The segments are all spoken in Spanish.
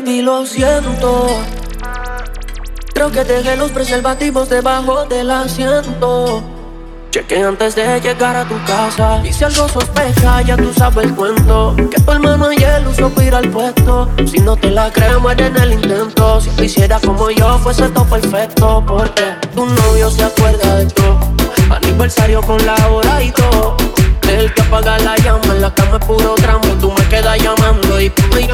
baby, lo siento. Creo que dejé los preservativos debajo del asiento. Cheque antes de llegar a tu casa. Y si algo sospecha, ya tú sabes el cuento. Que tu hermano ayer usó ir al puesto. Si no te la crees, muere en el intento. Si lo hiciera como yo, fuese todo perfecto. Porque tu novio se acuerda de todo. Aniversario con la hora y todo. El que apaga la llama en la cama es puro tramo. Tú me quedas llamando y tú me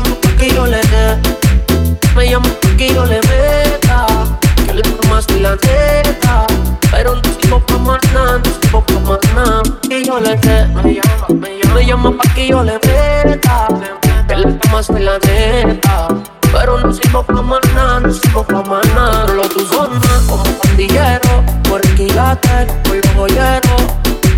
que yo le meta. Que le tomaste la neta. Pero no sirvo pa' nada, no sirvo pa' más nada. Lo tu zona como pandillero. Por equilate, por los joyeros.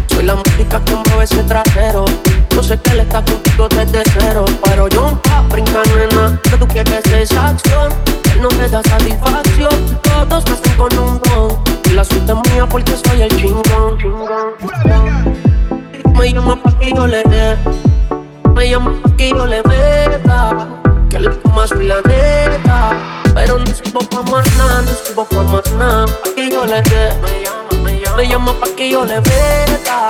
Soy la música que mueve ese trasero. Yo sé que él está contigo desde cero. Pero yo nunca brinca, nena. Que tú quieres esa acción. Él no me da satisfacción. Todos nacen con un don. Y la suerte es mía porque soy el chingón. Me llama pa' que yo le dé. Me llama que yo le meta. Que le tomas la neta. Pero no sirvo pa' más nada, no sirvo pa' más nada. Pa' que yo le dé. Me llama, pa' que yo le meta.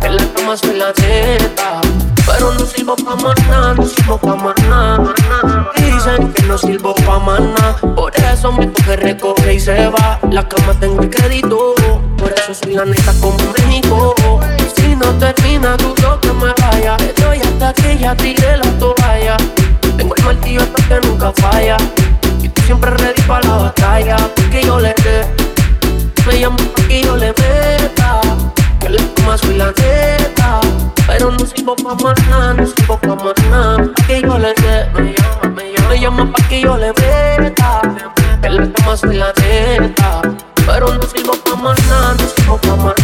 Que le tomas la neta. Pero no sirvo pa' nada, no sirvo pa' nada. Dicen que no sirvo pa' nada. Por eso me coge, recoge y se va. La cama tengo el crédito. Por eso soy la neta como México. Si no termina, vaya. Que ya tiré la toalla. Tengo el martillo hasta que nunca falla. Y tú siempre ready para la batalla. Porque yo le dé. Me llamo que yo le meta. Que le tomas soy la neta. Pero no sirvo pa' nada, no sirvo pa' nada. Que yo le dé. Me llama, me llama. Me llama pa' que yo le meta. Que le tomas soy la neta. Pero no sirvo pa' nada, no sirvo pa' más